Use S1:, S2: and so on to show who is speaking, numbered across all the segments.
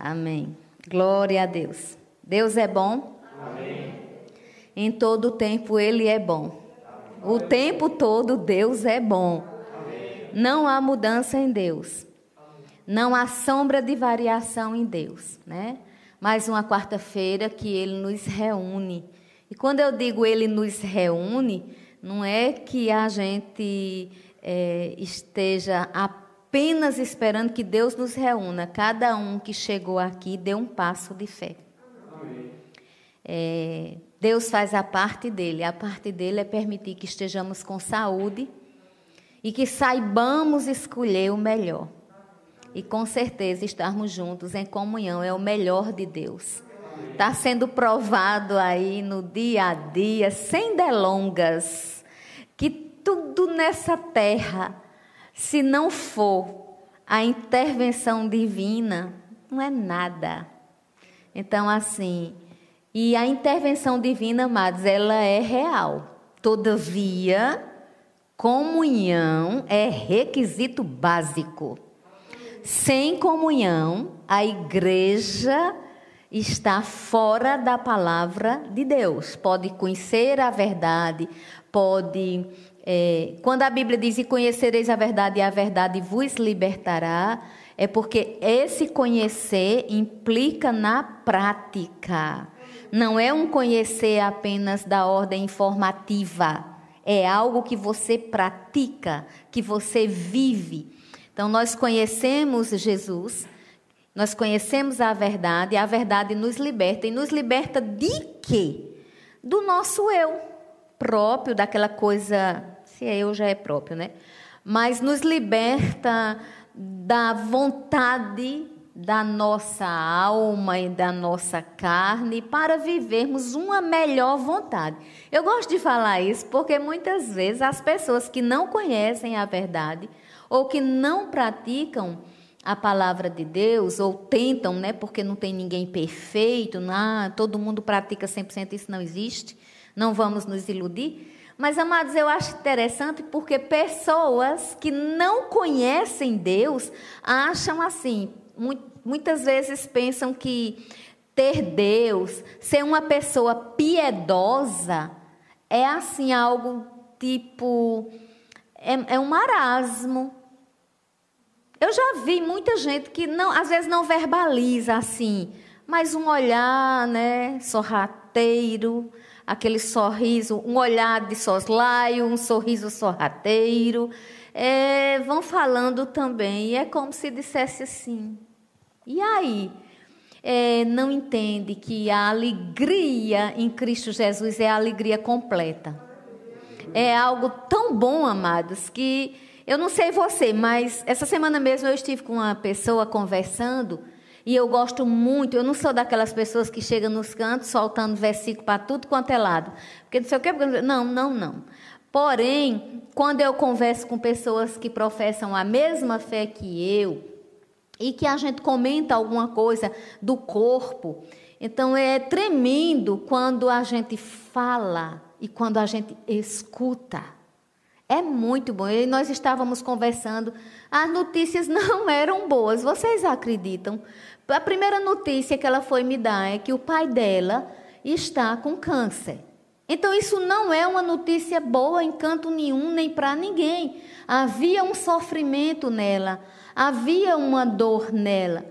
S1: Amém. Glória a Deus. Deus é bom? Amém. Em todo tempo Ele é bom. O tempo todo Deus é bom. Amém. Não há mudança em Deus. Não há sombra de variação em Deus, né? Mais uma quarta-feira que Ele nos reúne. E quando eu digo Ele nos reúne, não é que a gente é, esteja apenas esperando que Deus nos reúna. Cada um que chegou aqui deu um passo de fé. É, Deus faz a parte dele. A parte dele é permitir que estejamos com saúde e que saibamos escolher o melhor. E com certeza estarmos juntos em comunhão é o melhor de Deus. Está sendo provado aí no dia a dia, sem delongas, que tudo nessa terra, se não for a intervenção divina, não é nada. Então, assim, e a intervenção divina, amados, ela é real. Todavia, comunhão é requisito básico. Sem comunhão, a igreja está fora da palavra de Deus. Pode conhecer a verdade, pode. É, quando a Bíblia diz: E conhecereis a verdade, e a verdade vos libertará, é porque esse conhecer implica na prática. Não é um conhecer apenas da ordem informativa. É algo que você pratica, que você vive. Então, nós conhecemos Jesus, nós conhecemos a verdade, e a verdade nos liberta. E nos liberta de quê? Do nosso eu próprio, daquela coisa. Se é eu, já é próprio, né? Mas nos liberta da vontade da nossa alma e da nossa carne para vivermos uma melhor vontade. Eu gosto de falar isso porque muitas vezes as pessoas que não conhecem a verdade ou que não praticam a palavra de Deus, ou tentam, né, porque não tem ninguém perfeito, não, todo mundo pratica 100%, isso não existe, não vamos nos iludir. Mas, amados, eu acho interessante porque pessoas que não conhecem Deus acham assim, muitas vezes pensam que ter Deus, ser uma pessoa piedosa, é assim algo tipo. É, é um marasmo. Eu já vi muita gente que não, às vezes não verbaliza assim, mas um olhar, né, sorrateiro, aquele sorriso, um olhar de soslaio, um sorriso sorrateiro, é, vão falando também, e é como se dissesse assim. E aí, é, não entende que a alegria em Cristo Jesus é a alegria completa. É algo tão bom, amados, que eu não sei você, mas essa semana mesmo eu estive com uma pessoa conversando e eu gosto muito. Eu não sou daquelas pessoas que chegam nos cantos soltando versículo para tudo quanto é lado. Porque não sei o que. Não, não, não. Porém, quando eu converso com pessoas que professam a mesma fé que eu e que a gente comenta alguma coisa do corpo, então é tremendo quando a gente fala e quando a gente escuta. É muito bom. E nós estávamos conversando, as notícias não eram boas. Vocês acreditam? A primeira notícia que ela foi me dar é que o pai dela está com câncer. Então, isso não é uma notícia boa em canto nenhum, nem para ninguém. Havia um sofrimento nela, havia uma dor nela.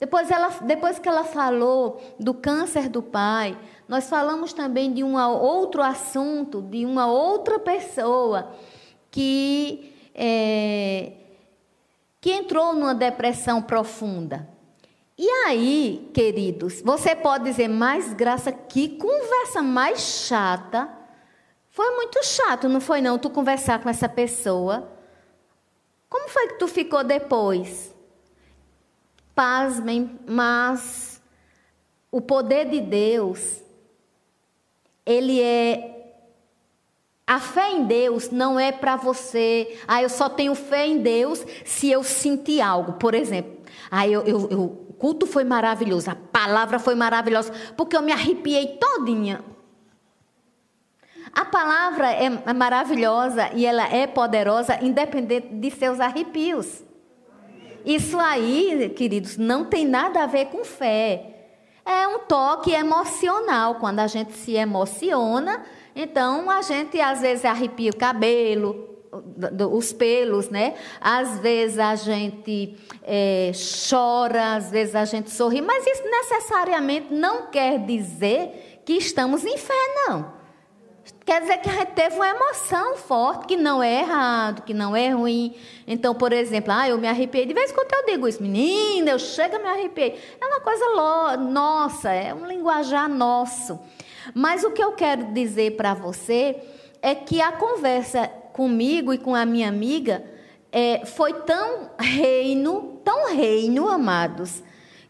S1: Depois, ela, depois que ela falou do câncer do pai, nós falamos também de um outro assunto, de uma outra pessoa que, é, que entrou numa depressão profunda. E aí, queridos, você pode dizer, mais graça, que conversa mais chata. Foi muito chato, não foi não, tu conversar com essa pessoa. Como foi que tu ficou depois? Pasmem, mas o poder de Deus, ele é a fé em Deus não é para você, ah, eu só tenho fé em Deus se eu sentir algo. Por exemplo, ah, eu, eu, eu, o culto foi maravilhoso, a palavra foi maravilhosa, porque eu me arrepiei todinha. A palavra é maravilhosa e ela é poderosa, independente de seus arrepios. Isso aí, queridos, não tem nada a ver com fé. É um toque emocional. Quando a gente se emociona, então a gente às vezes arrepia o cabelo, os pelos, né? Às vezes a gente é, chora, às vezes a gente sorri, mas isso necessariamente não quer dizer que estamos em fé, não. Quer dizer que a gente teve uma emoção forte, que não é errado, que não é ruim. Então, por exemplo, ah, eu me arrepiei. De vez em quando eu digo isso, menina, eu chego a me arrepiei. É uma coisa nossa, é um linguajar nosso. Mas o que eu quero dizer para você é que a conversa comigo e com a minha amiga é, foi tão reino, tão reino, amados,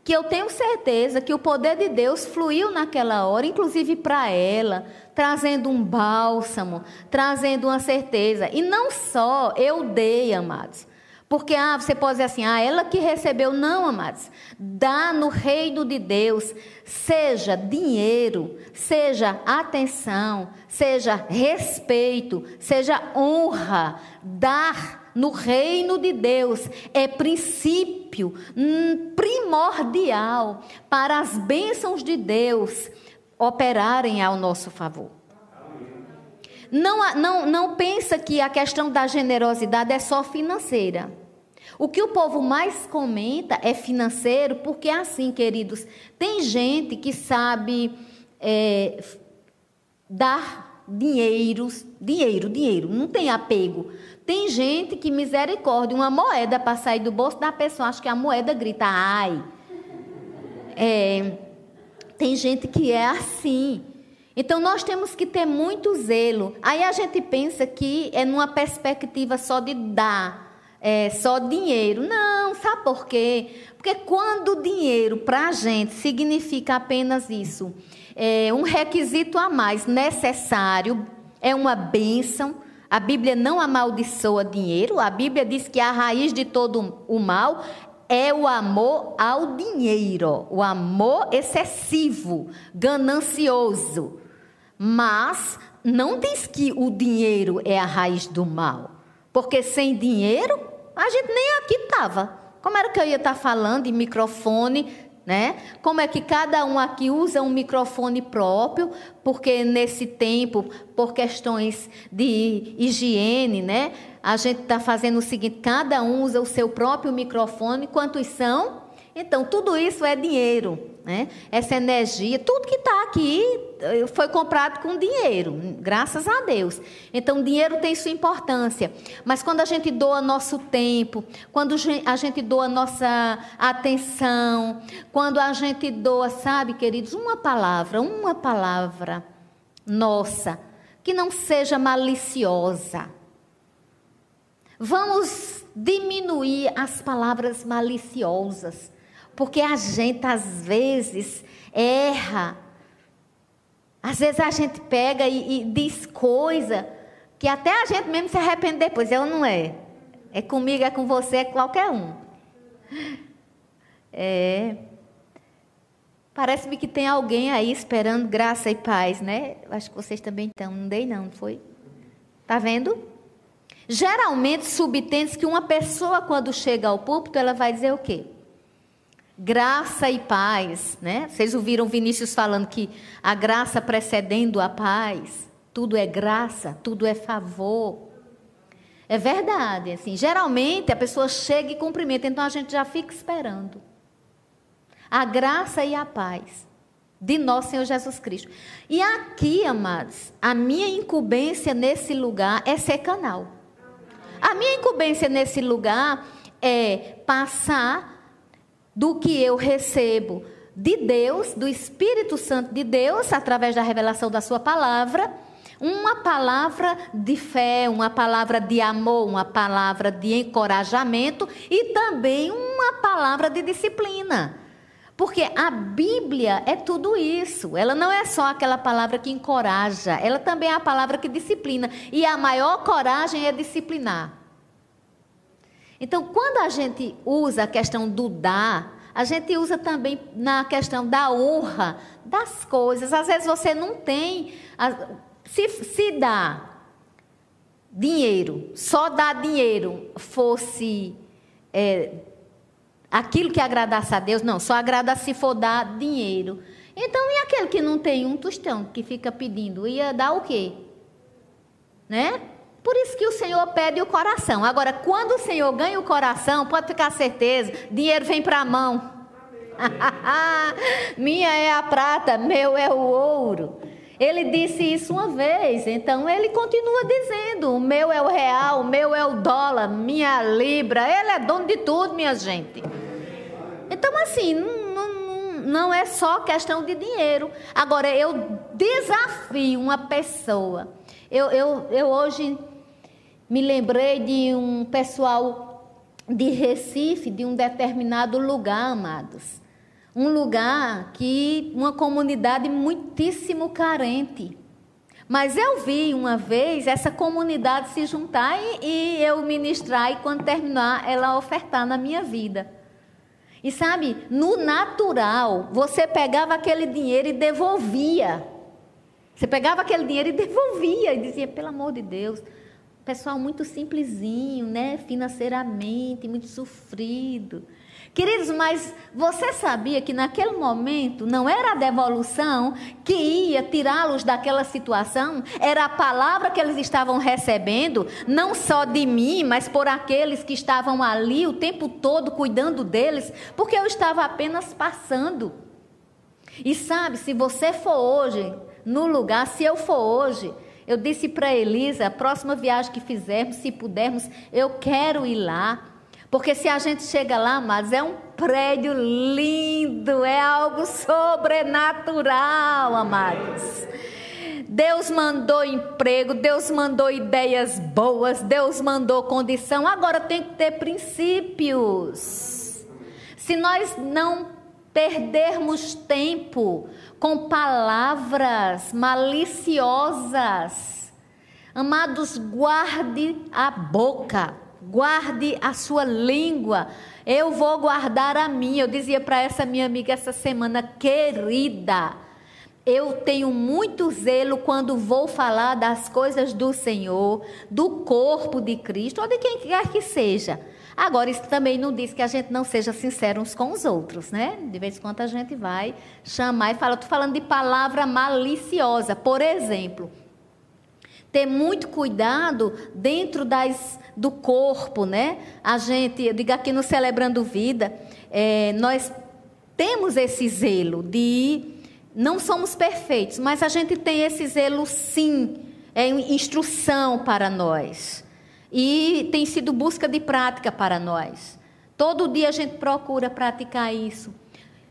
S1: que eu tenho certeza que o poder de Deus fluiu naquela hora, inclusive para ela, trazendo um bálsamo, trazendo uma certeza. E não só eu dei, amados. Porque ah, você pode dizer assim, ah, ela que recebeu. Não, amados. Dá no reino de Deus, seja dinheiro, seja atenção, seja respeito, seja honra. Dar no reino de Deus é princípio hum, primordial para as bênçãos de Deus operarem ao nosso favor. Não, não, não pensa que a questão da generosidade é só financeira. O que o povo mais comenta é financeiro, porque é assim, queridos, tem gente que sabe é, dar dinheiro, dinheiro, dinheiro, não tem apego. Tem gente que misericórdia, uma moeda para sair do bolso da pessoa, acho que a moeda grita, ai. É, tem gente que é assim. Então nós temos que ter muito zelo. Aí a gente pensa que é numa perspectiva só de dar, é, só dinheiro. Não, sabe por quê? Porque quando o dinheiro para a gente significa apenas isso, é um requisito a mais necessário, é uma bênção. A Bíblia não amaldiçoa dinheiro, a Bíblia diz que a raiz de todo o mal é o amor ao dinheiro, o amor excessivo, ganancioso. Mas não diz que o dinheiro é a raiz do mal, porque sem dinheiro a gente nem aqui estava. Como era que eu ia estar falando em microfone, né? Como é que cada um aqui usa um microfone próprio, porque nesse tempo, por questões de higiene, né? A gente está fazendo o seguinte: cada um usa o seu próprio microfone. Quantos são? Então, tudo isso é dinheiro. Né? Essa energia, tudo que está aqui eh, foi comprado com dinheiro, graças a Deus. Então, dinheiro tem sua importância. Mas quando a gente doa nosso tempo, quando a gente doa nossa atenção, quando a gente doa, sabe, queridos, uma palavra, uma palavra nossa, que não seja maliciosa. Vamos diminuir as palavras maliciosas. Porque a gente, às vezes, erra. Às vezes a gente pega e, e diz coisa que até a gente mesmo se arrepende depois. Eu não é. É comigo, é com você, é qualquer um. É. Parece-me que tem alguém aí esperando graça e paz, né? Acho que vocês também estão. Não dei, não, não foi? Tá vendo? Geralmente subtende que uma pessoa, quando chega ao púlpito, ela vai dizer o quê? Graça e paz, né? Vocês ouviram Vinícius falando que a graça precedendo a paz, tudo é graça, tudo é favor. É verdade, assim, geralmente a pessoa chega e cumprimenta, então a gente já fica esperando. A graça e a paz de nosso Senhor Jesus Cristo. E aqui, amados, a minha incumbência nesse lugar é ser canal. A minha incumbência nesse lugar é passar do que eu recebo de Deus, do Espírito Santo de Deus, através da revelação da Sua palavra, uma palavra de fé, uma palavra de amor, uma palavra de encorajamento e também uma palavra de disciplina. Porque a Bíblia é tudo isso. Ela não é só aquela palavra que encoraja, ela também é a palavra que disciplina. E a maior coragem é disciplinar. Então, quando a gente usa a questão do dar, a gente usa também na questão da honra das coisas. Às vezes você não tem. Se, se dá dinheiro, só dar dinheiro fosse é, aquilo que agradasse a Deus, não, só agrada se for dar dinheiro. Então, e aquele que não tem um tostão, que fica pedindo, ia dar o quê? Né? Por isso que o Senhor pede o coração. Agora, quando o Senhor ganha o coração, pode ficar certeza, dinheiro vem para a mão. Minha é a prata, meu é o ouro. Ele disse isso uma vez, então ele continua dizendo: o meu é o real, o meu é o dólar, minha libra. Ele é dono de tudo, minha gente. Então, assim, não, não, é só questão de dinheiro. Agora, eu desafio uma pessoa. Eu, eu, eu hoje me lembrei de um pessoal de Recife, de um determinado lugar, amados um lugar que uma comunidade muitíssimo carente. Mas eu vi uma vez essa comunidade se juntar e, e eu ministrar e quando terminar ela ofertar na minha vida. E sabe, no natural, você pegava aquele dinheiro e devolvia. Você pegava aquele dinheiro e devolvia e dizia, pelo amor de Deus, pessoal muito simplesinho, né, financeiramente, muito sofrido. Queridos, mas você sabia que naquele momento não era a devolução que ia tirá-los daquela situação? Era a palavra que eles estavam recebendo, não só de mim, mas por aqueles que estavam ali o tempo todo cuidando deles, porque eu estava apenas passando. E sabe, se você for hoje no lugar, se eu for hoje, eu disse para Elisa, a próxima viagem que fizermos, se pudermos, eu quero ir lá. Porque se a gente chega lá, mas é um prédio lindo, é algo sobrenatural, amados. Deus mandou emprego, Deus mandou ideias boas, Deus mandou condição. Agora tem que ter princípios. Se nós não perdermos tempo com palavras maliciosas, amados, guarde a boca guarde a sua língua. Eu vou guardar a minha. Eu dizia para essa minha amiga essa semana, querida, eu tenho muito zelo quando vou falar das coisas do Senhor, do corpo de Cristo, ou de quem quer que seja. Agora, isso também não diz que a gente não seja sincero uns com os outros, né? De vez em quando a gente vai chamar e fala, estou falando de palavra maliciosa. Por exemplo, ter muito cuidado dentro das, do corpo, né? A gente, eu digo aqui no Celebrando Vida, é, nós temos esse zelo de não somos perfeitos, mas a gente tem esse zelo sim, é instrução para nós. E tem sido busca de prática para nós. Todo dia a gente procura praticar isso.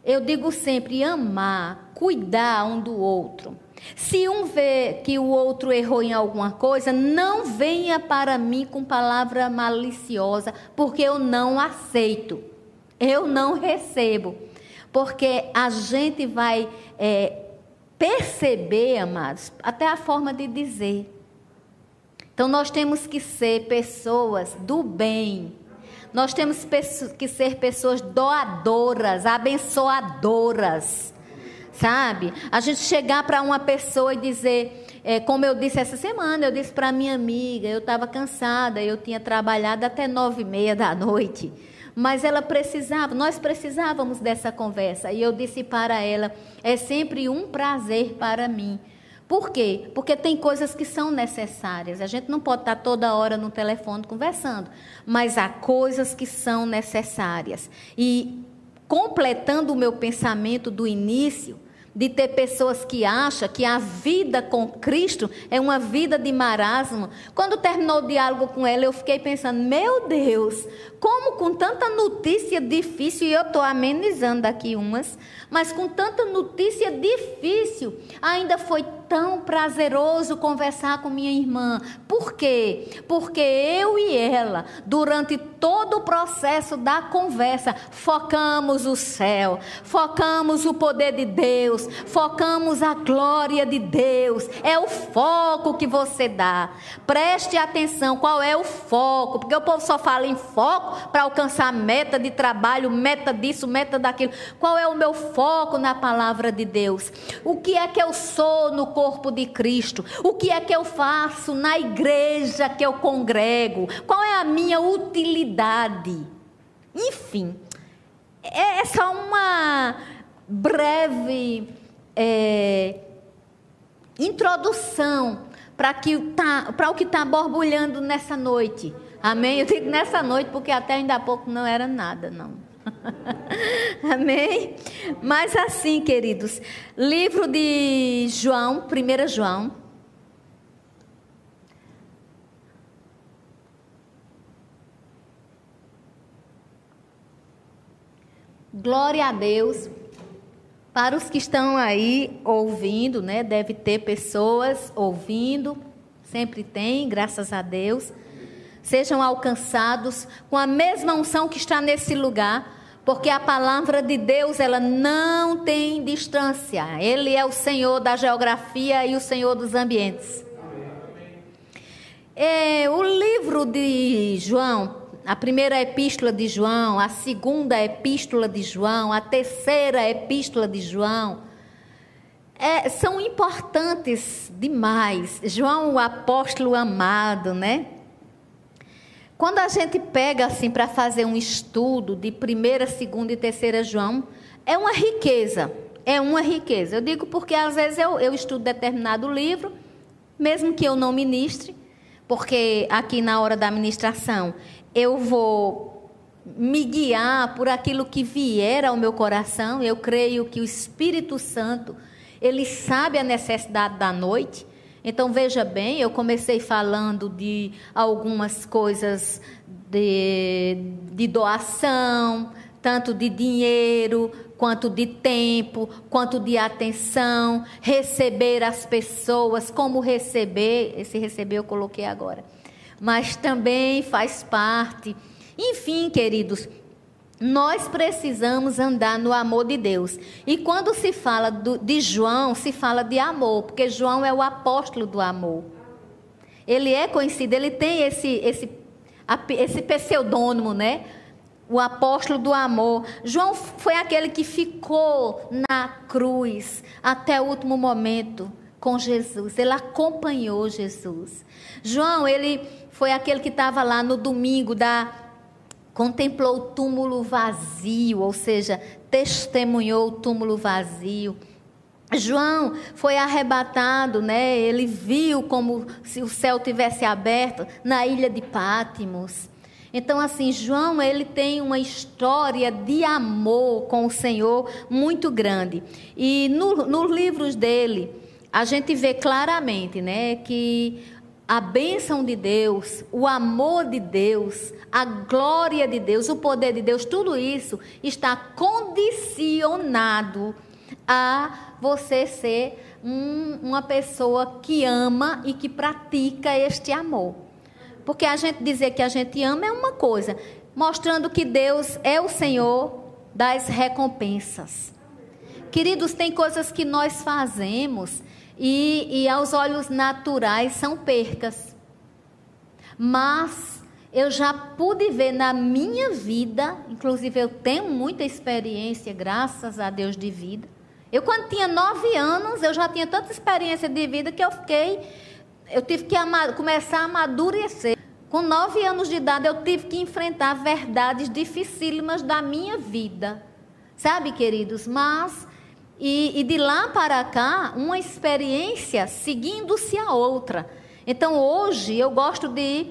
S1: Eu digo sempre amar, cuidar um do outro. Se um vê que o outro errou em alguma coisa, não venha para mim com palavra maliciosa, porque eu não aceito, eu não recebo. Porque a gente vai é, perceber, amados, até a forma de dizer. Então nós temos que ser pessoas do bem. Nós temos que ser pessoas doadoras, abençoadoras sabe? A gente chegar para uma pessoa e dizer, é, como eu disse essa semana, eu disse para minha amiga, eu estava cansada, eu tinha trabalhado até nove e meia da noite, mas ela precisava, nós precisávamos dessa conversa, e eu disse para ela, é sempre um prazer para mim. Por quê? Porque tem coisas que são necessárias. A gente não pode estar toda hora no telefone conversando, mas há coisas que são necessárias. E completando o meu pensamento do início, de ter pessoas que acham que a vida com Cristo é uma vida de marasmo. Quando terminou o diálogo com ela, eu fiquei pensando: meu Deus, como com tanta notícia difícil, e eu estou amenizando aqui umas, mas com tanta notícia difícil, ainda foi tão prazeroso conversar com minha irmã. Por quê? Porque eu e ela, durante todo o processo da conversa, focamos o céu, focamos o poder de Deus, focamos a glória de Deus. É o foco que você dá. Preste atenção qual é o foco, porque o povo só fala em foco para alcançar meta de trabalho, meta disso, meta daquilo. Qual é o meu foco na palavra de Deus? O que é que eu sou no corpo de Cristo? O que é que eu faço na igreja que eu congrego? Qual é a minha utilidade? Enfim, é, é só uma breve é, introdução para tá, o que está borbulhando nessa noite. Amém? Eu digo nessa noite porque até ainda há pouco não era nada, não. Amém? Mas assim, queridos, livro de João, 1 João. Glória a Deus. Para os que estão aí ouvindo, né? Deve ter pessoas ouvindo, sempre tem, graças a Deus sejam alcançados com a mesma unção que está nesse lugar, porque a palavra de Deus ela não tem distância. Ele é o Senhor da geografia e o Senhor dos ambientes. É, o livro de João, a primeira epístola de João, a segunda epístola de João, a terceira epístola de João, é, são importantes demais. João, o apóstolo amado, né? Quando a gente pega assim para fazer um estudo de primeira, segunda e terceira João, é uma riqueza. É uma riqueza. Eu digo porque às vezes eu, eu estudo determinado livro, mesmo que eu não ministre, porque aqui na hora da ministração eu vou me guiar por aquilo que vier ao meu coração. Eu creio que o Espírito Santo, ele sabe a necessidade da noite. Então veja bem, eu comecei falando de algumas coisas de, de doação, tanto de dinheiro, quanto de tempo, quanto de atenção, receber as pessoas, como receber, esse receber eu coloquei agora. Mas também faz parte. Enfim, queridos, nós precisamos andar no amor de Deus. E quando se fala do, de João, se fala de amor, porque João é o apóstolo do amor. Ele é conhecido, ele tem esse, esse, esse pseudônimo, né? O apóstolo do amor. João foi aquele que ficou na cruz até o último momento com Jesus. Ele acompanhou Jesus. João, ele foi aquele que estava lá no domingo da contemplou o túmulo vazio, ou seja, testemunhou o túmulo vazio. João foi arrebatado, né? Ele viu como se o céu tivesse aberto na ilha de Pátimos. Então, assim, João, ele tem uma história de amor com o Senhor muito grande. E no, nos livros dele, a gente vê claramente, né, que a bênção de Deus, o amor de Deus, a glória de Deus, o poder de Deus, tudo isso está condicionado a você ser um, uma pessoa que ama e que pratica este amor. Porque a gente dizer que a gente ama é uma coisa, mostrando que Deus é o Senhor das recompensas. Queridos, tem coisas que nós fazemos e, e aos olhos naturais são percas. Mas eu já pude ver na minha vida, inclusive eu tenho muita experiência, graças a Deus, de vida. Eu, quando tinha nove anos, eu já tinha tanta experiência de vida que eu fiquei. Eu tive que começar a amadurecer. Com nove anos de idade, eu tive que enfrentar verdades dificílimas da minha vida. Sabe, queridos? Mas e, e de lá para cá, uma experiência seguindo-se a outra. Então hoje eu gosto de.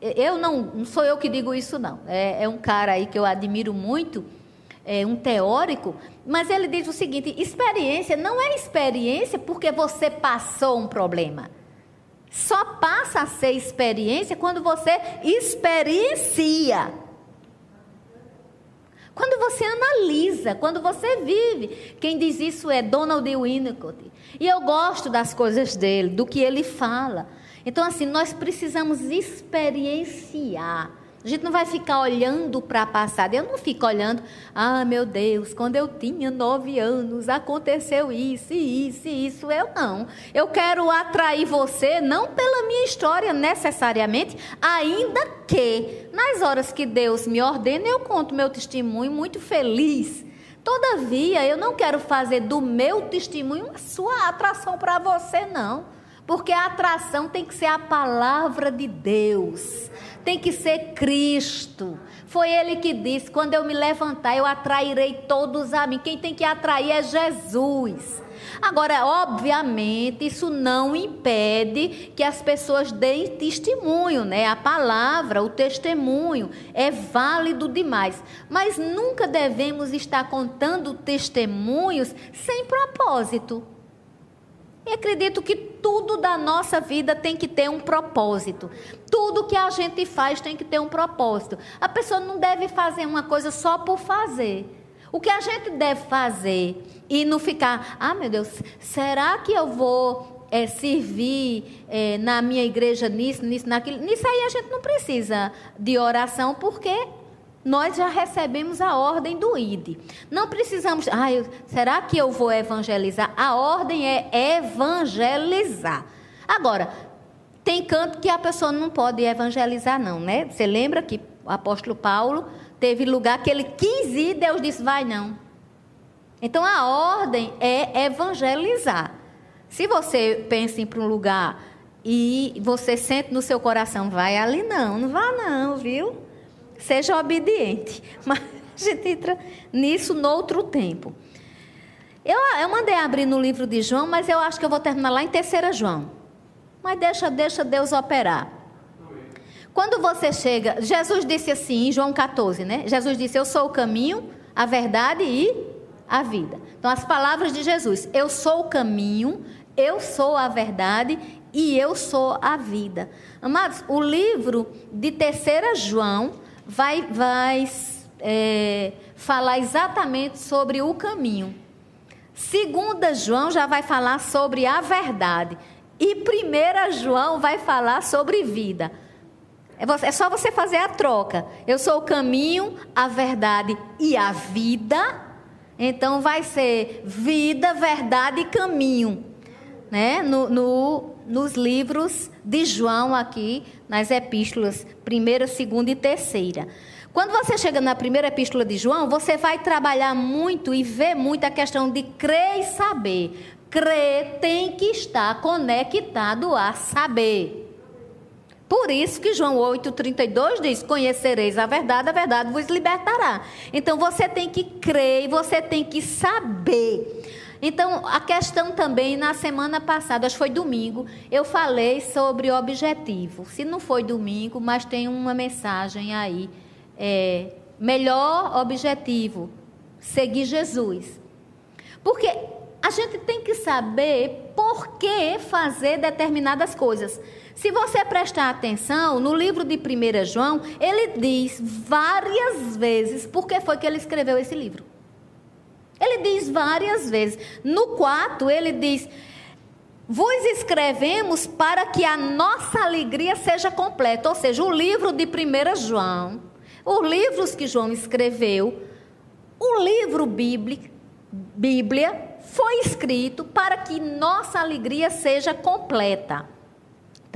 S1: Eu não, não sou eu que digo isso, não. É, é um cara aí que eu admiro muito, é um teórico, mas ele diz o seguinte: experiência não é experiência porque você passou um problema. Só passa a ser experiência quando você experiencia. Quando você analisa, quando você vive. Quem diz isso é Donald Winnicott. E eu gosto das coisas dele, do que ele fala. Então, assim, nós precisamos experienciar a gente não vai ficar olhando para a passada. Eu não fico olhando, ah, meu Deus, quando eu tinha nove anos aconteceu isso, isso, isso. Eu não. Eu quero atrair você, não pela minha história necessariamente, ainda que nas horas que Deus me ordena, eu conto meu testemunho muito feliz. Todavia, eu não quero fazer do meu testemunho a sua atração para você, não. Porque a atração tem que ser a palavra de Deus tem que ser Cristo. Foi ele que disse: quando eu me levantar, eu atrairei todos a mim. Quem tem que atrair é Jesus. Agora, obviamente, isso não impede que as pessoas deem testemunho, né? A palavra, o testemunho é válido demais, mas nunca devemos estar contando testemunhos sem propósito. E acredito que tudo da nossa vida tem que ter um propósito. Tudo que a gente faz tem que ter um propósito. A pessoa não deve fazer uma coisa só por fazer. O que a gente deve fazer e não ficar, ah, meu Deus, será que eu vou é, servir é, na minha igreja nisso, nisso, naquilo? Nisso aí a gente não precisa de oração, porque nós já recebemos a ordem do ID. Não precisamos, ah, eu, será que eu vou evangelizar? A ordem é evangelizar. Agora, tem canto que a pessoa não pode evangelizar, não, né? Você lembra que o apóstolo Paulo teve lugar que ele quis ir, Deus disse: vai não. Então a ordem é evangelizar. Se você pensa em ir para um lugar e você sente no seu coração, vai ali não, não vá não, viu? Seja obediente. Mas a gente entra nisso no outro tempo. Eu, eu mandei abrir no livro de João, mas eu acho que eu vou terminar lá em terceira João. Mas deixa, deixa Deus operar. Quando você chega, Jesus disse assim em João 14, né? Jesus disse: Eu sou o caminho, a verdade e a vida. Então, as palavras de Jesus: Eu sou o caminho, eu sou a verdade e eu sou a vida. Amados, o livro de Terceira João vai, vai é, falar exatamente sobre o caminho. Segunda João já vai falar sobre a verdade. E primeira João vai falar sobre vida. É, é só você fazer a troca. Eu sou o caminho, a verdade e a vida. Então vai ser vida, verdade e caminho. Né? No, no, nos livros de João aqui, nas epístolas, primeira, segunda e terceira. Quando você chega na primeira epístola de João, você vai trabalhar muito e ver muito a questão de crer e saber. Crer tem que estar conectado a saber. Por isso que João 8,32 diz: Conhecereis a verdade, a verdade vos libertará. Então você tem que crer e você tem que saber. Então, a questão também, na semana passada, acho que foi domingo, eu falei sobre objetivo. Se não foi domingo, mas tem uma mensagem aí. É, melhor objetivo: seguir Jesus. Porque a gente tem que saber por que fazer determinadas coisas. Se você prestar atenção, no livro de 1 João, ele diz várias vezes por que foi que ele escreveu esse livro. Ele diz várias vezes. No 4, ele diz: Vos escrevemos para que a nossa alegria seja completa. Ou seja, o livro de 1 João, os livros que João escreveu, o livro bíblico, Bíblia, foi escrito para que nossa alegria seja completa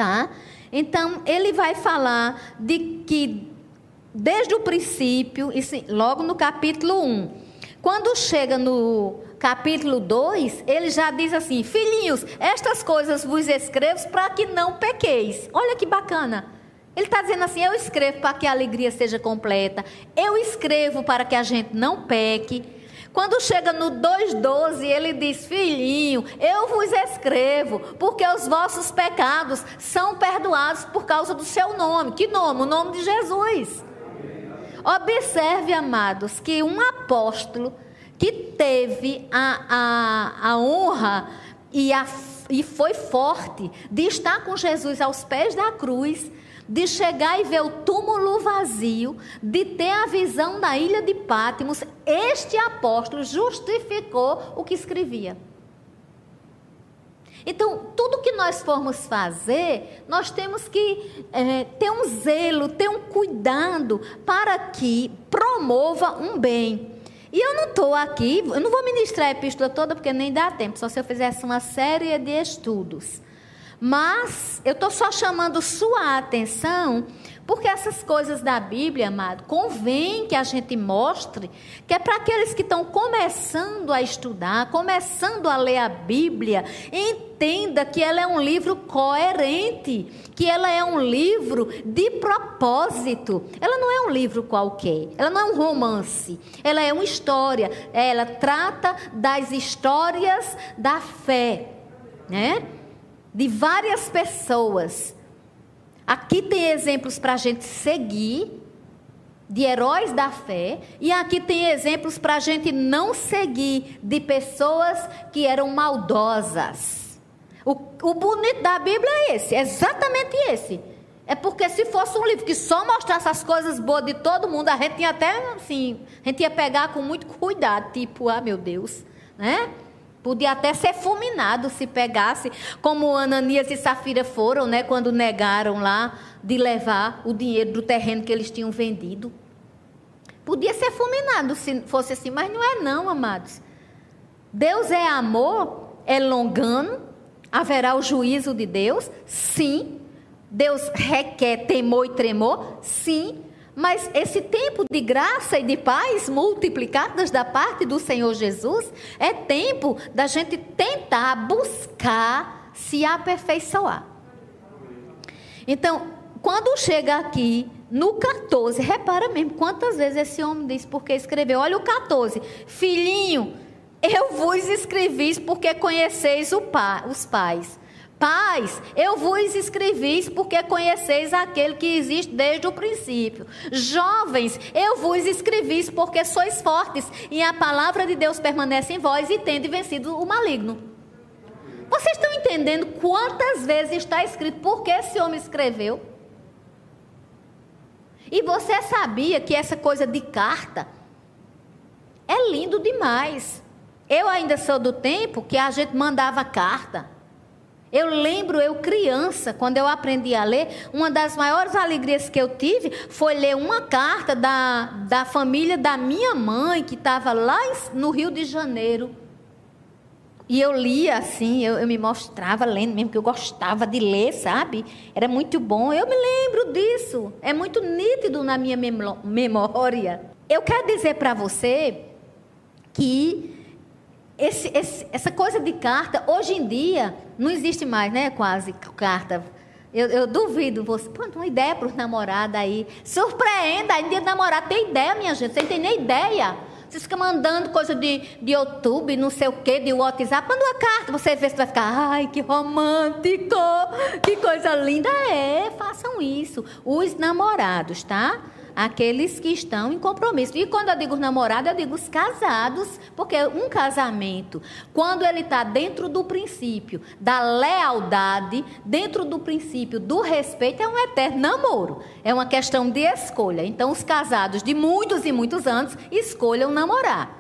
S1: tá? Então, ele vai falar de que, desde o princípio, logo no capítulo 1, quando chega no capítulo 2, ele já diz assim: Filhinhos, estas coisas vos escrevo para que não pequeis. Olha que bacana. Ele está dizendo assim: Eu escrevo para que a alegria seja completa, eu escrevo para que a gente não peque. Quando chega no 2,12, ele diz: Filhinho, eu vos escrevo, porque os vossos pecados são perdoados por causa do seu nome. Que nome? O nome de Jesus. Observe, amados, que um apóstolo que teve a, a, a honra e, a, e foi forte de estar com Jesus aos pés da cruz, de chegar e ver o túmulo vazio, de ter a visão da ilha de Pátimos, este apóstolo justificou o que escrevia. Então, tudo que nós formos fazer, nós temos que é, ter um zelo, ter um cuidado para que promova um bem. E eu não estou aqui, eu não vou ministrar a epístola toda, porque nem dá tempo, só se eu fizesse uma série de estudos. Mas eu estou só chamando sua atenção, Porque essas coisas da Bíblia, amado, convém que a gente mostre que é para aqueles que estão começando a estudar, começando a ler a Bíblia, entenda que ela é um livro coerente, que ela é um livro de propósito. Ela não é um livro qualquer, ela não é um romance, ela é uma história. Ela trata das histórias da fé, né? De várias pessoas Aqui tem exemplos para a gente seguir, de heróis da fé, e aqui tem exemplos para a gente não seguir, de pessoas que eram maldosas. O, o bonito da Bíblia é esse, é exatamente esse. É porque se fosse um livro que só mostrasse as coisas boas de todo mundo, a gente ia até assim, a gente ia pegar com muito cuidado, tipo, ah, meu Deus, né? Podia até ser fulminado se pegasse, como Ananias e Safira foram, né, quando negaram lá de levar o dinheiro do terreno que eles tinham vendido. Podia ser fulminado se fosse assim, mas não é não, amados. Deus é amor, é longano, haverá o juízo de Deus? Sim. Deus requer temor e tremor? Sim. Mas esse tempo de graça e de paz multiplicadas da parte do Senhor Jesus é tempo da gente tentar buscar se aperfeiçoar. Então, quando chega aqui no 14, repara mesmo quantas vezes esse homem diz porque escreveu. Olha o 14. Filhinho, eu vos escrevi porque conheceis pai, os pais. Pais, eu vos escrevi porque conheceis aquele que existe desde o princípio. Jovens, eu vos escrevi porque sois fortes e a palavra de Deus permanece em vós e tende vencido o maligno. Vocês estão entendendo quantas vezes está escrito porque esse homem escreveu? E você sabia que essa coisa de carta é lindo demais. Eu ainda sou do tempo que a gente mandava carta. Eu lembro, eu criança, quando eu aprendi a ler, uma das maiores alegrias que eu tive foi ler uma carta da, da família da minha mãe, que estava lá no Rio de Janeiro. E eu lia assim, eu, eu, me mostrava lendo mesmo, que eu gostava de ler, sabe? Era muito bom. Eu me lembro disso. É muito nítido na minha memória. Eu quero dizer para você que esse, esse, essa coisa de carta, hoje em dia, não existe mais, né? Quase carta. Eu, eu duvido você. Pô, uma ideia para os namorados aí. Surpreenda, aí dia namorado tem ideia, minha gente. Você não tem nem ideia. Você fica mandando coisa de, de YouTube, não sei o quê, de WhatsApp. Manda uma carta, você vê se vai ficar. Ai, que romântico! Que coisa linda. É, façam isso. Os namorados, tá? Aqueles que estão em compromisso. E quando eu digo namorado, eu digo os casados, porque um casamento, quando ele está dentro do princípio da lealdade, dentro do princípio do respeito, é um eterno namoro. É uma questão de escolha. Então, os casados de muitos e muitos anos escolham namorar.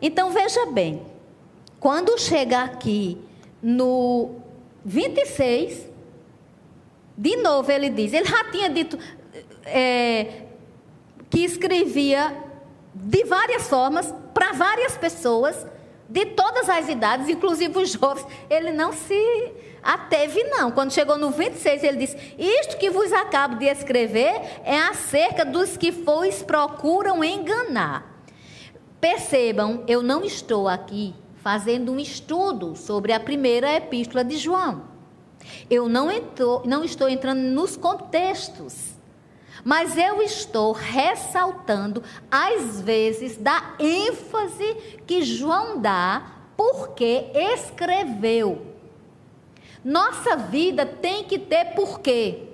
S1: Então, veja bem, quando chega aqui no 26, de novo ele diz, ele já tinha dito, é, que escrevia de várias formas, para várias pessoas, de todas as idades, inclusive os jovens. Ele não se ateve, não. Quando chegou no 26, ele disse: Isto que vos acabo de escrever é acerca dos que vos procuram enganar. Percebam, eu não estou aqui fazendo um estudo sobre a primeira epístola de João. Eu não, entro, não estou entrando nos contextos mas eu estou ressaltando, às vezes, da ênfase que João dá porque escreveu. Nossa vida tem que ter porquê.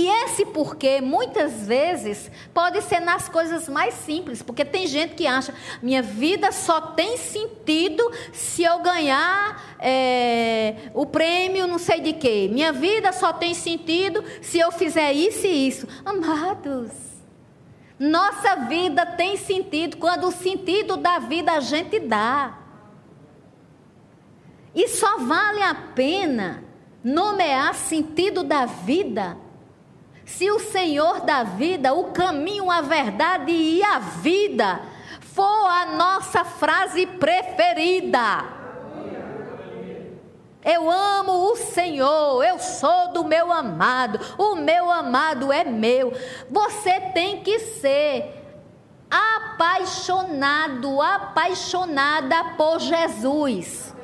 S1: E esse porquê, muitas vezes, pode ser nas coisas mais simples, porque tem gente que acha, minha vida só tem sentido se eu ganhar é, o prêmio não sei de quê. Minha vida só tem sentido se eu fizer isso e isso. Amados, nossa vida tem sentido quando o sentido da vida a gente dá. E só vale a pena nomear sentido da vida se o Senhor da vida, o caminho, a verdade e a vida for a nossa frase preferida. Eu amo o Senhor, eu sou do meu amado, o meu amado é meu. Você tem que ser apaixonado, apaixonada por Jesus.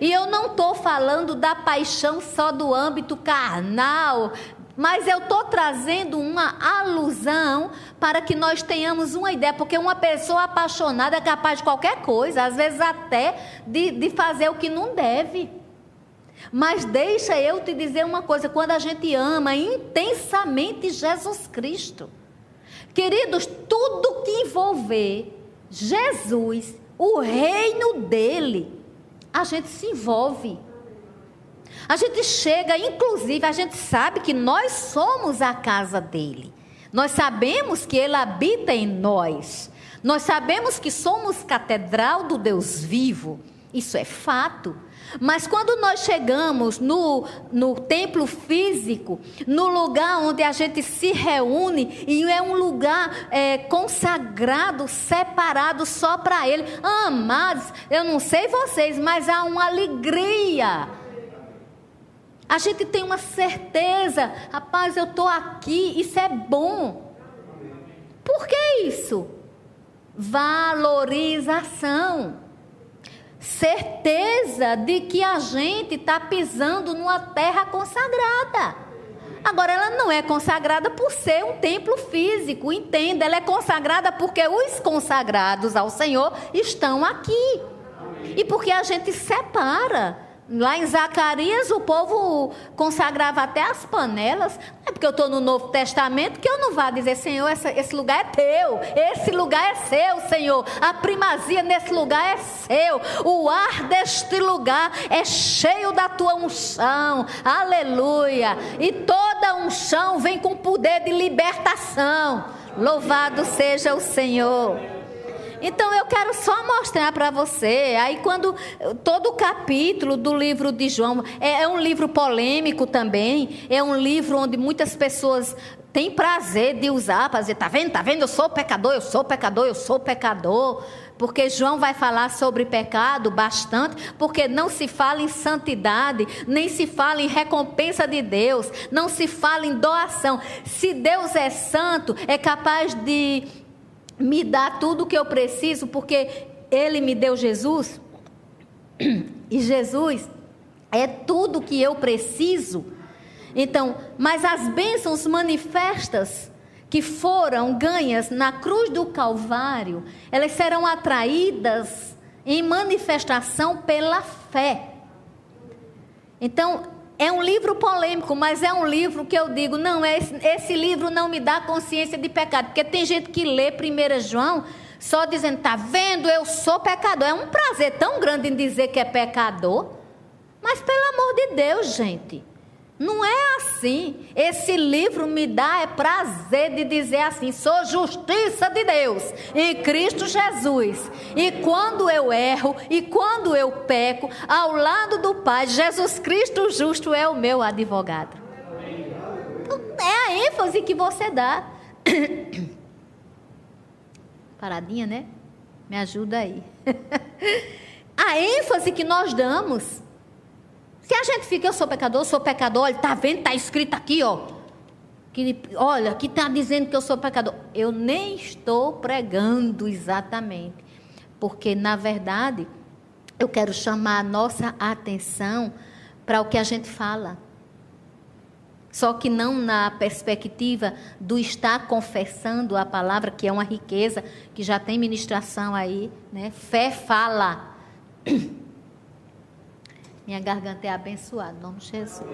S1: E eu não estou falando da paixão só do âmbito carnal, mas eu estou trazendo uma alusão para que nós tenhamos uma ideia, porque uma pessoa apaixonada é capaz de qualquer coisa, às vezes até de, de fazer o que não deve. Mas deixa eu te dizer uma coisa: quando a gente ama intensamente Jesus Cristo, queridos, tudo que envolver Jesus, o reino dele, a gente se envolve. A gente chega, inclusive, a gente sabe que nós somos a casa dele. Nós sabemos que ele habita em nós. Nós sabemos que somos catedral do Deus vivo. Isso é fato. Mas quando nós chegamos no, no templo físico, no lugar onde a gente se reúne, e é um lugar é, consagrado, separado só para Ele, amados, eu não sei vocês, mas há uma alegria. A gente tem uma certeza, rapaz, eu estou aqui, isso é bom. Por que isso? Valorização certeza de que a gente está pisando numa terra consagrada. Agora, ela não é consagrada por ser um templo físico, entenda, ela é consagrada porque os consagrados ao Senhor estão aqui. E porque a gente separa Lá em Zacarias, o povo consagrava até as panelas. Não é porque eu estou no Novo Testamento que eu não vá dizer, Senhor, essa, esse lugar é teu, esse lugar é seu, Senhor. A primazia nesse lugar é seu. O ar deste lugar é cheio da tua unção. Aleluia. E toda unção vem com poder de libertação. Louvado seja o Senhor. Então eu quero só mostrar para você. Aí quando todo o capítulo do livro de João é, é um livro polêmico também, é um livro onde muitas pessoas têm prazer de usar para dizer, tá vendo, tá vendo, eu sou pecador, eu sou pecador, eu sou pecador. Porque João vai falar sobre pecado bastante, porque não se fala em santidade, nem se fala em recompensa de Deus, não se fala em doação. Se Deus é santo, é capaz de me dá tudo o que eu preciso, porque Ele me deu Jesus, e Jesus é tudo que eu preciso. Então, mas as bênçãos manifestas que foram ganhas na cruz do Calvário, elas serão atraídas em manifestação pela fé. Então, é um livro polêmico, mas é um livro que eu digo, não, esse, esse livro não me dá consciência de pecado. Porque tem gente que lê 1 João só dizendo, tá vendo, eu sou pecador. É um prazer tão grande em dizer que é pecador. Mas pelo amor de Deus, gente. Não é assim. Esse livro me dá é prazer de dizer assim: sou justiça de Deus em Cristo Jesus. E quando eu erro e quando eu peco, ao lado do Pai, Jesus Cristo justo é o meu advogado. Então, é a ênfase que você dá. Paradinha, né? Me ajuda aí. a ênfase que nós damos se a gente fica, eu sou pecador, eu sou pecador, olha, tá vendo? Está escrito aqui, ó. Que, olha, que está dizendo que eu sou pecador. Eu nem estou pregando exatamente. Porque, na verdade, eu quero chamar a nossa atenção para o que a gente fala. Só que não na perspectiva do estar confessando a palavra, que é uma riqueza, que já tem ministração aí, né? Fé fala. Minha garganta é abençoada, em nome de Jesus.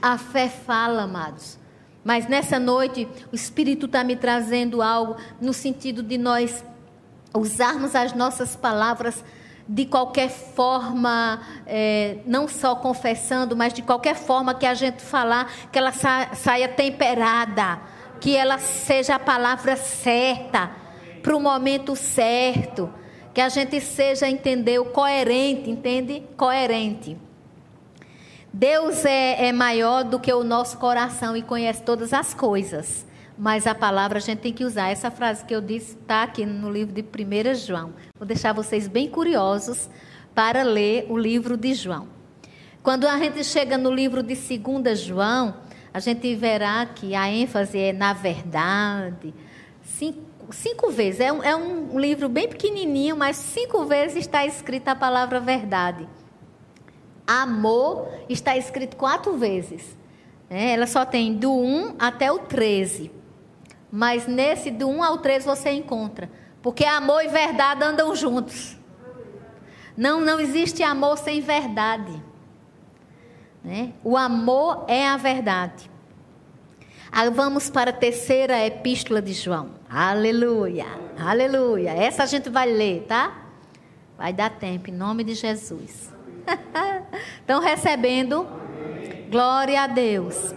S1: A fé fala, amados. Mas nessa noite, o Espírito está me trazendo algo no sentido de nós usarmos as nossas palavras de qualquer forma, é, não só confessando, mas de qualquer forma que a gente falar, que ela sa saia temperada que ela seja a palavra certa, para o momento certo, que a gente seja, entendeu, coerente, entende? Coerente. Deus é, é maior do que o nosso coração e conhece todas as coisas. mas a palavra a gente tem que usar. Essa frase que eu disse está aqui no livro de 1 João. Vou deixar vocês bem curiosos para ler o livro de João. Quando a gente chega no livro de 2 João, a gente verá que a ênfase é na verdade. Cinco, cinco vezes. É um, é um livro bem pequenininho, mas cinco vezes está escrita a palavra verdade. Amor está escrito quatro vezes. É, ela só tem do 1 até o 13. Mas nesse do 1 ao 13 você encontra. Porque amor e verdade andam juntos. Não, não existe amor sem verdade. Né? O amor é a verdade. Aí vamos para a terceira epístola de João. Aleluia, aleluia. Essa a gente vai ler, tá? Vai dar tempo, em nome de Jesus. Estão recebendo? Glória a Deus.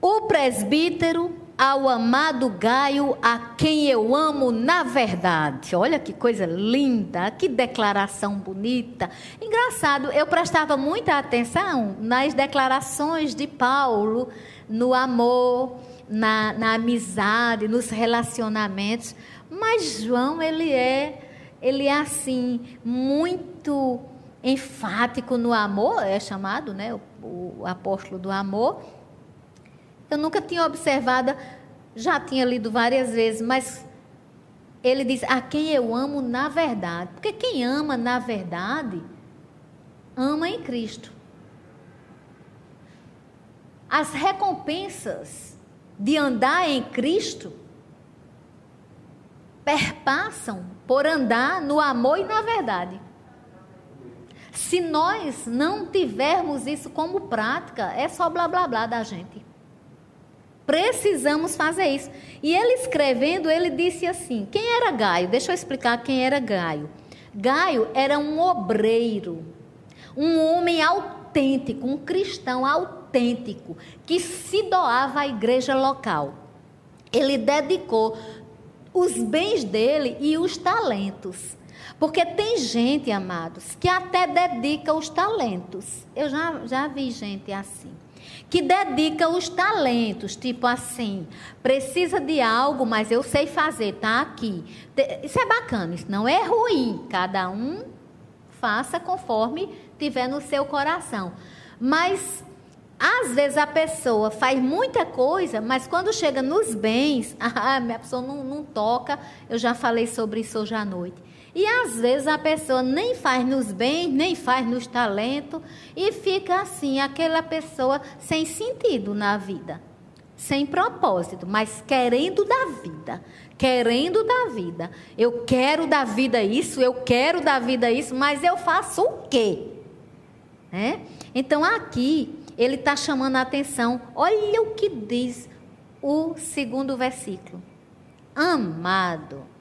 S1: O presbítero ao amado Gaio, a quem eu amo na verdade. Olha que coisa linda, que declaração bonita. Engraçado, eu prestava muita atenção nas declarações de Paulo no amor, na, na amizade, nos relacionamentos. Mas João, ele é, ele é assim, muito enfático no amor, é chamado, né, o, o apóstolo do amor eu nunca tinha observado, já tinha lido várias vezes, mas ele diz: A quem eu amo na verdade. Porque quem ama na verdade, ama em Cristo. As recompensas de andar em Cristo perpassam por andar no amor e na verdade. Se nós não tivermos isso como prática, é só blá blá blá da gente. Precisamos fazer isso. E ele escrevendo, ele disse assim: quem era Gaio? Deixa eu explicar quem era Gaio. Gaio era um obreiro, um homem autêntico, um cristão autêntico, que se doava à igreja local. Ele dedicou os bens dele e os talentos. Porque tem gente, amados, que até dedica os talentos. Eu já, já vi gente assim que dedica os talentos, tipo assim, precisa de algo, mas eu sei fazer, tá aqui. Isso é bacana, isso não é ruim. Cada um faça conforme tiver no seu coração. Mas às vezes a pessoa faz muita coisa, mas quando chega nos bens, a minha pessoa não, não toca. Eu já falei sobre isso hoje à noite. E às vezes a pessoa nem faz nos bens, nem faz nos talentos, e fica assim, aquela pessoa sem sentido na vida, sem propósito, mas querendo da vida, querendo da vida. Eu quero da vida isso, eu quero da vida isso, mas eu faço o quê? É? Então aqui ele está chamando a atenção, olha o que diz o segundo versículo. Amado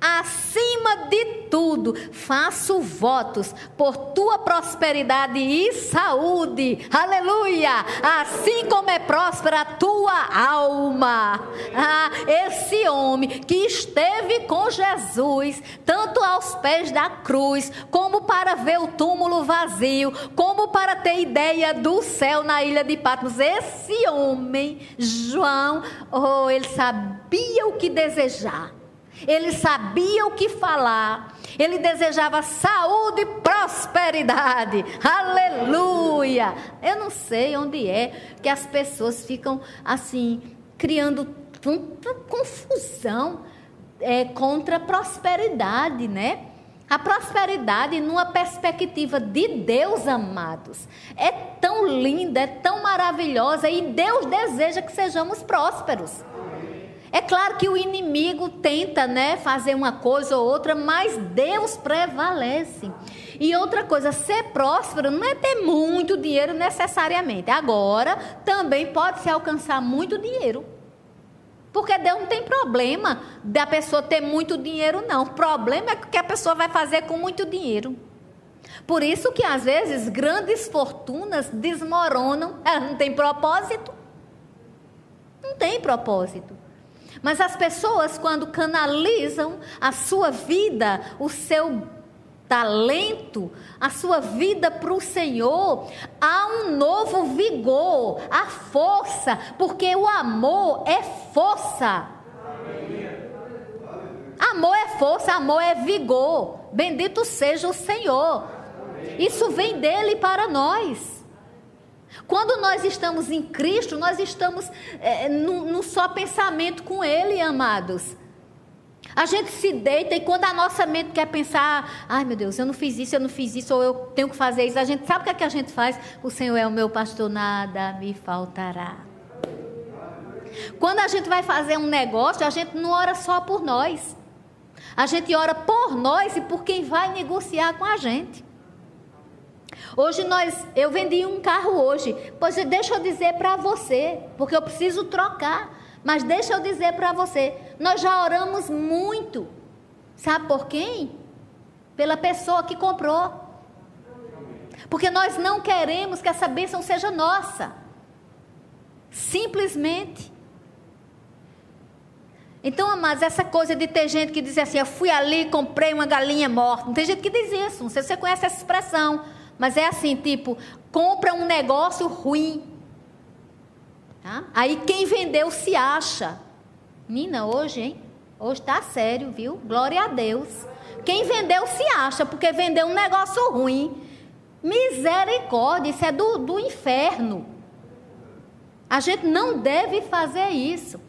S1: Acima de tudo, faço votos por tua prosperidade e saúde. Aleluia! Assim como é próspera a tua alma. Ah, esse homem que esteve com Jesus, tanto aos pés da cruz, como para ver o túmulo vazio, como para ter ideia do céu na ilha de Patmos. Esse homem, João, oh, ele sabia o que desejar. Ele sabia o que falar. Ele desejava saúde e prosperidade. Aleluia! Eu não sei onde é que as pessoas ficam assim, criando tanta confusão é, contra a prosperidade, né? A prosperidade, numa perspectiva de Deus, amados, é tão linda, é tão maravilhosa e Deus deseja que sejamos prósperos. É claro que o inimigo tenta, né, fazer uma coisa ou outra, mas Deus prevalece. E outra coisa, ser próspero não é ter muito dinheiro necessariamente. Agora, também pode se alcançar muito dinheiro. Porque Deus não tem problema da pessoa ter muito dinheiro, não. O problema é o que a pessoa vai fazer com muito dinheiro. Por isso que às vezes grandes fortunas desmoronam, elas não têm propósito. Não tem propósito. Mas as pessoas, quando canalizam a sua vida, o seu talento, a sua vida para o Senhor, há um novo vigor, a força, porque o amor é força. Amor é força, amor é vigor. Bendito seja o Senhor. Isso vem dele para nós. Quando nós estamos em Cristo, nós estamos é, num só pensamento com Ele, amados. A gente se deita e quando a nossa mente quer pensar, ai meu Deus, eu não fiz isso, eu não fiz isso, ou eu tenho que fazer isso, a gente sabe o que, é que a gente faz? O Senhor é o meu pastor, nada me faltará. Quando a gente vai fazer um negócio, a gente não ora só por nós. A gente ora por nós e por quem vai negociar com a gente. Hoje nós, eu vendi um carro hoje. Pois deixa eu dizer para você, porque eu preciso trocar. Mas deixa eu dizer para você, nós já oramos muito. Sabe por quem? Pela pessoa que comprou. Porque nós não queremos que essa bênção seja nossa. Simplesmente. Então, amados, essa coisa de ter gente que diz assim, eu fui ali, comprei uma galinha morta. Não tem gente que diz isso, não sei se você conhece essa expressão. Mas é assim, tipo, compra um negócio ruim. Tá? Aí quem vendeu se acha. Nina, hoje, hein? Hoje tá sério, viu? Glória a Deus. Quem vendeu se acha, porque vendeu um negócio ruim. Misericórdia, isso é do, do inferno. A gente não deve fazer isso.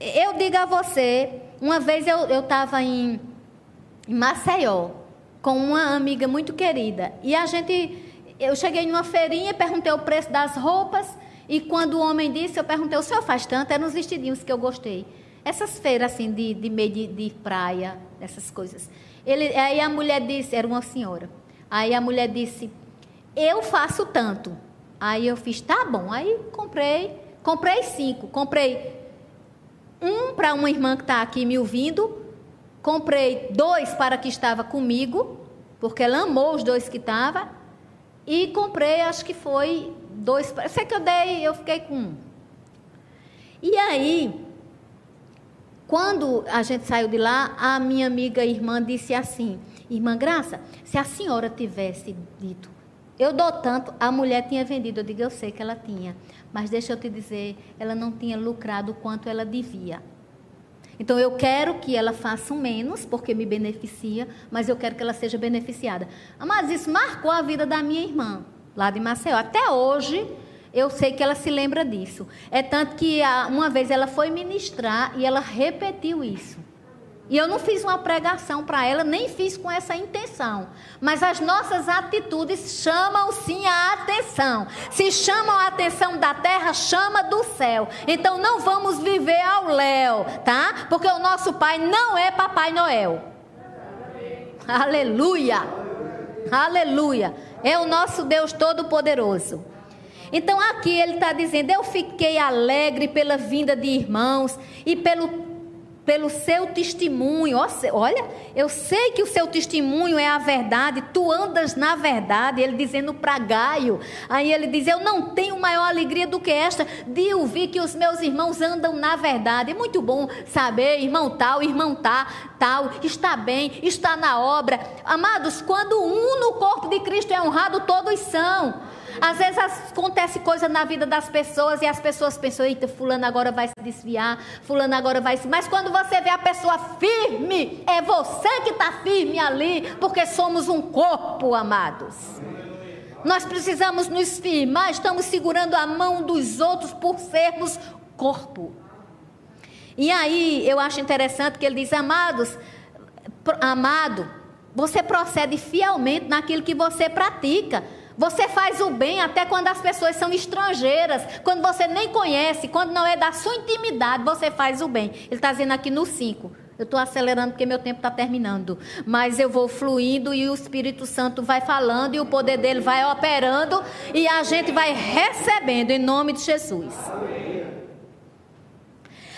S1: Eu digo a você, uma vez eu estava em, em Maceió com uma amiga muito querida. E a gente, eu cheguei numa feirinha, perguntei o preço das roupas. E quando o homem disse, eu perguntei, o senhor faz tanto? Eram uns vestidinhos que eu gostei. Essas feiras assim de, de meio de, de praia, essas coisas. Ele, aí a mulher disse, era uma senhora. Aí a mulher disse, eu faço tanto. Aí eu fiz, tá bom. Aí comprei, comprei cinco. Comprei um para uma irmã que está aqui me ouvindo. Comprei dois para que estava comigo, porque ela amou os dois que estavam. E comprei, acho que foi dois. Sei que eu dei, eu fiquei com um. E aí, quando a gente saiu de lá, a minha amiga irmã disse assim: Irmã Graça, se a senhora tivesse dito, eu dou tanto, a mulher tinha vendido. Eu digo, eu sei que ela tinha. Mas deixa eu te dizer, ela não tinha lucrado quanto ela devia. Então eu quero que ela faça menos, porque me beneficia, mas eu quero que ela seja beneficiada. Mas isso marcou a vida da minha irmã, lá de Maceió. Até hoje, eu sei que ela se lembra disso. É tanto que uma vez ela foi ministrar e ela repetiu isso. E eu não fiz uma pregação para ela, nem fiz com essa intenção. Mas as nossas atitudes chamam sim a atenção. Se chamam a atenção da terra, chama do céu. Então não vamos viver ao léu, tá? Porque o nosso pai não é Papai Noel. Aleluia! Aleluia! É o nosso Deus Todo-Poderoso. Então aqui ele está dizendo: Eu fiquei alegre pela vinda de irmãos e pelo pelo seu testemunho. Olha, eu sei que o seu testemunho é a verdade, tu andas na verdade. Ele dizendo para Gaio. Aí ele diz: Eu não tenho maior alegria do que esta de ouvir que os meus irmãos andam na verdade. É muito bom saber, irmão tal, irmão tá, tal, está bem, está na obra. Amados, quando um no corpo de Cristo é honrado, todos são. Às vezes acontece coisa na vida das pessoas e as pessoas pensam, eita, fulano agora vai se desviar, fulano agora vai se. Mas quando você vê a pessoa firme, é você que está firme ali, porque somos um corpo, amados. Nós precisamos nos firmar, estamos segurando a mão dos outros por sermos corpo. E aí eu acho interessante que ele diz, amados, amado, você procede fielmente naquilo que você pratica. Você faz o bem até quando as pessoas são estrangeiras, quando você nem conhece, quando não é da sua intimidade, você faz o bem. Ele está dizendo aqui no 5. Eu estou acelerando porque meu tempo está terminando. Mas eu vou fluindo e o Espírito Santo vai falando e o poder dele vai operando e a gente vai recebendo em nome de Jesus.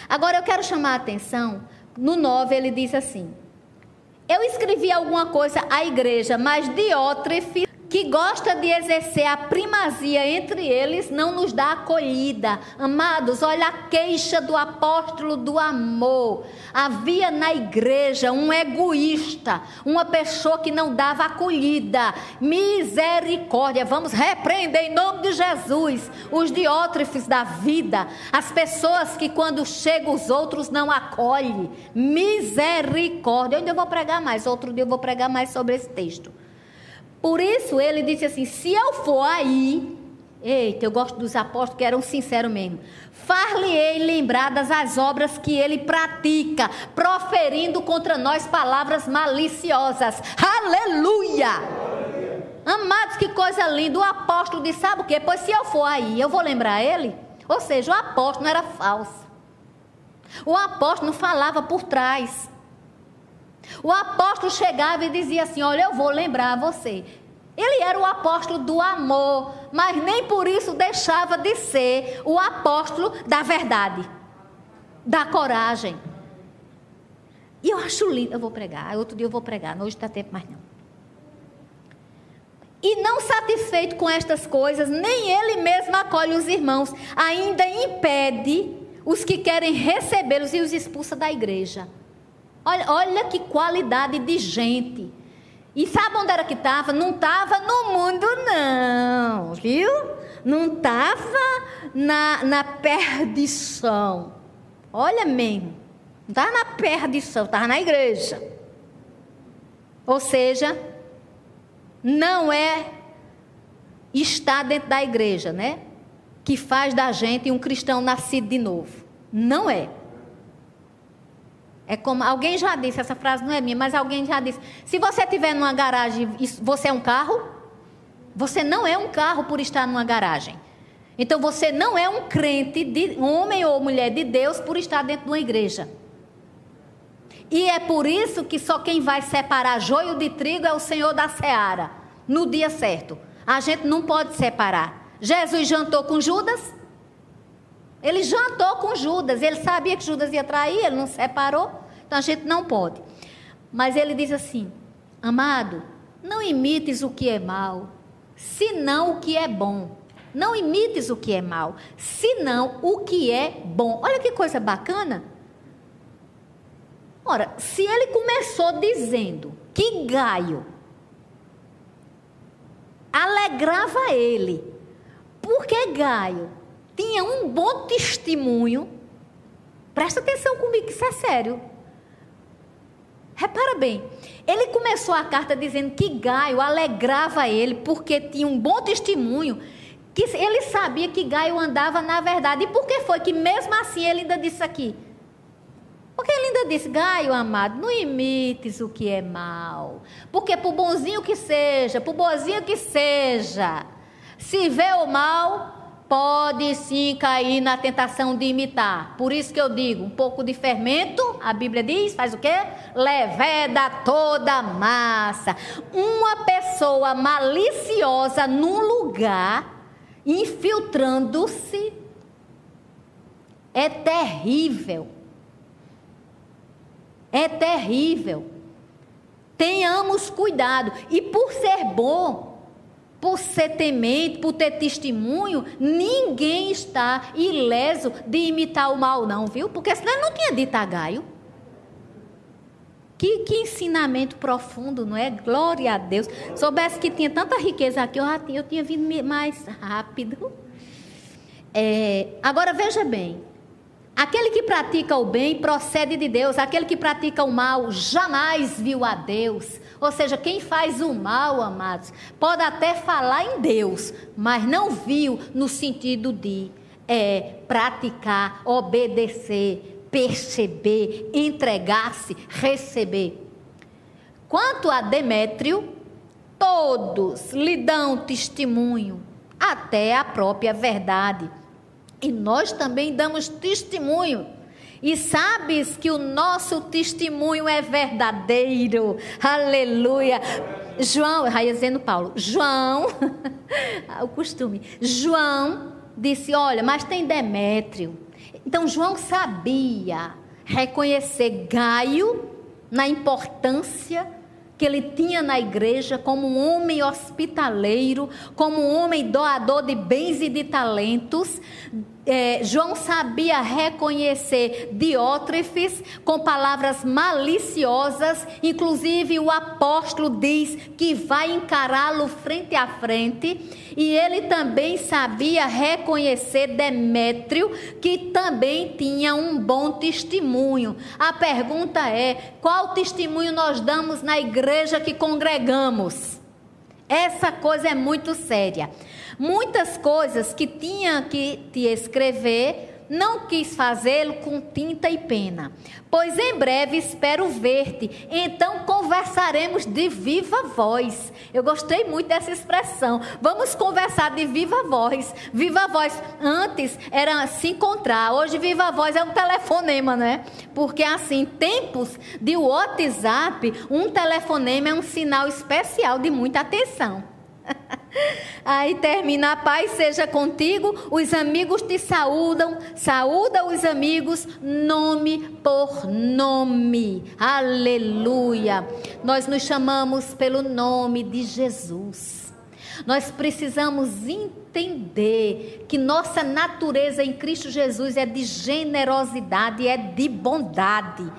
S1: Agora eu quero chamar a atenção. No 9 ele diz assim: Eu escrevi alguma coisa à igreja, mas Diótrefe que gosta de exercer a primazia entre eles, não nos dá acolhida. Amados, olha a queixa do apóstolo do amor. Havia na igreja um egoísta, uma pessoa que não dava acolhida. Misericórdia, vamos repreender em nome de Jesus os diótrefes da vida, as pessoas que quando chegam os outros não acolhem. Misericórdia. Eu ainda vou pregar mais, outro dia eu vou pregar mais sobre esse texto. Por isso ele disse assim: se eu for aí, eita, eu gosto dos apóstolos que eram sinceros mesmo. Far-lhe-ei lembradas as obras que ele pratica, proferindo contra nós palavras maliciosas. Aleluia! Amados, que coisa linda. O apóstolo disse: sabe o quê? Pois se eu for aí, eu vou lembrar ele. Ou seja, o apóstolo não era falso. O apóstolo não falava por trás. O apóstolo chegava e dizia assim: Olha, eu vou lembrar você. Ele era o apóstolo do amor, mas nem por isso deixava de ser o apóstolo da verdade, da coragem. E eu acho lindo. Eu vou pregar. Outro dia eu vou pregar. Hoje está tempo mais não. E não satisfeito com estas coisas, nem ele mesmo acolhe os irmãos, ainda impede os que querem recebê-los e os expulsa da igreja. Olha, olha que qualidade de gente. E sabe onde era que estava? Não estava no mundo, não, viu? Não estava na, na perdição. Olha mesmo. Não estava na perdição, estava na igreja. Ou seja, não é estar dentro da igreja, né? Que faz da gente um cristão nascido de novo. Não é. É como alguém já disse, essa frase não é minha, mas alguém já disse: se você estiver numa garagem, você é um carro? Você não é um carro por estar numa garagem. Então você não é um crente, de, homem ou mulher de Deus, por estar dentro de uma igreja. E é por isso que só quem vai separar joio de trigo é o Senhor da seara, no dia certo. A gente não pode separar. Jesus jantou com Judas? Ele jantou com Judas, ele sabia que Judas ia trair, ele não separou, então a gente não pode. Mas ele diz assim: Amado, não imites o que é mal, senão o que é bom. Não imites o que é mal, senão o que é bom. Olha que coisa bacana. Ora, se ele começou dizendo que Gaio alegrava ele, porque Gaio tinha um bom testemunho. Presta atenção comigo, isso é sério. Repara bem, ele começou a carta dizendo que Gaio alegrava ele porque tinha um bom testemunho, que ele sabia que Gaio andava na verdade. E por que foi que mesmo assim ele ainda disse aqui? Porque ele ainda disse, Gaio amado, não imites o que é mal. Porque por bonzinho que seja, por boazinho que seja, se vê o mal, pode sim cair na tentação de imitar. Por isso que eu digo, um pouco de fermento, a Bíblia diz, faz o quê? Leveda toda a massa. Uma pessoa maliciosa num lugar, infiltrando-se, é terrível. É terrível. Tenhamos cuidado. E por ser bom, por ser temente, por ter testemunho, ninguém está ileso de imitar o mal, não, viu? Porque senão ele não tinha dito a Gaio. Que, que, ensinamento profundo, não é? Glória a Deus. Soubesse que tinha tanta riqueza aqui, eu, tinha, eu tinha vindo mais rápido. É, agora veja bem: aquele que pratica o bem procede de Deus, aquele que pratica o mal jamais viu a Deus. Ou seja, quem faz o mal, amados, pode até falar em Deus, mas não viu no sentido de é, praticar, obedecer, perceber, entregar-se, receber. Quanto a Demétrio, todos lhe dão testemunho, até a própria verdade. E nós também damos testemunho e sabes que o nosso testemunho é verdadeiro. Aleluia. João, dizendo Paulo, João, o costume, João disse: Olha, mas tem Demétrio. Então João sabia reconhecer Gaio na importância que ele tinha na igreja como um homem hospitaleiro, como um homem doador de bens e de talentos, é, João sabia reconhecer Diótrefes com palavras maliciosas, inclusive o apóstolo diz que vai encará-lo frente a frente, e ele também sabia reconhecer Demétrio, que também tinha um bom testemunho. A pergunta é: qual testemunho nós damos na igreja que congregamos? Essa coisa é muito séria. Muitas coisas que tinha que te escrever, não quis fazê-lo com tinta e pena, pois em breve espero ver-te. Então conversaremos de viva voz. Eu gostei muito dessa expressão. Vamos conversar de viva voz. Viva voz. Antes era se encontrar, hoje viva voz é um telefonema, né? Porque assim, tempos de WhatsApp, um telefonema é um sinal especial de muita atenção. Aí termina a paz seja contigo, os amigos te saúdam, saúda os amigos nome por nome. Aleluia. Nós nos chamamos pelo nome de Jesus. Nós precisamos entender que nossa natureza em Cristo Jesus é de generosidade, é de bondade,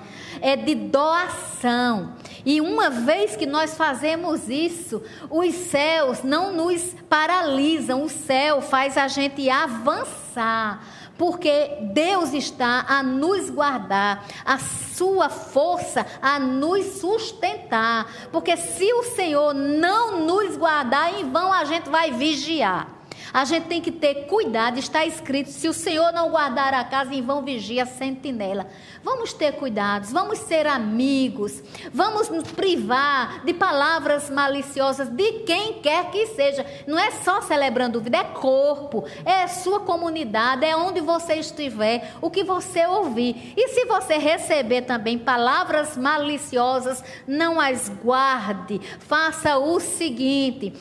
S1: é de doação. E uma vez que nós fazemos isso, os céus não nos paralisam, o céu faz a gente avançar porque Deus está a nos guardar, a sua força a nos sustentar. Porque se o Senhor não nos guardar, em vão a gente vai vigiar. A gente tem que ter cuidado, está escrito: se o Senhor não guardar a casa, em vão vigia a sentinela. Vamos ter cuidados, vamos ser amigos, vamos nos privar de palavras maliciosas de quem quer que seja. Não é só celebrando vida, é corpo, é sua comunidade, é onde você estiver, o que você ouvir. E se você receber também palavras maliciosas, não as guarde. Faça o seguinte: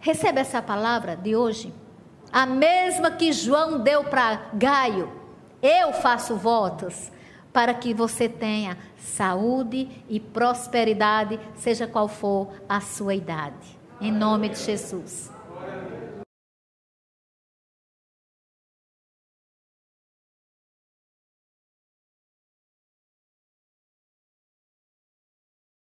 S1: Recebe essa palavra de hoje? A mesma que João deu para Gaio. Eu faço votos para que você tenha saúde e prosperidade, seja qual for a sua idade. Em nome de Jesus.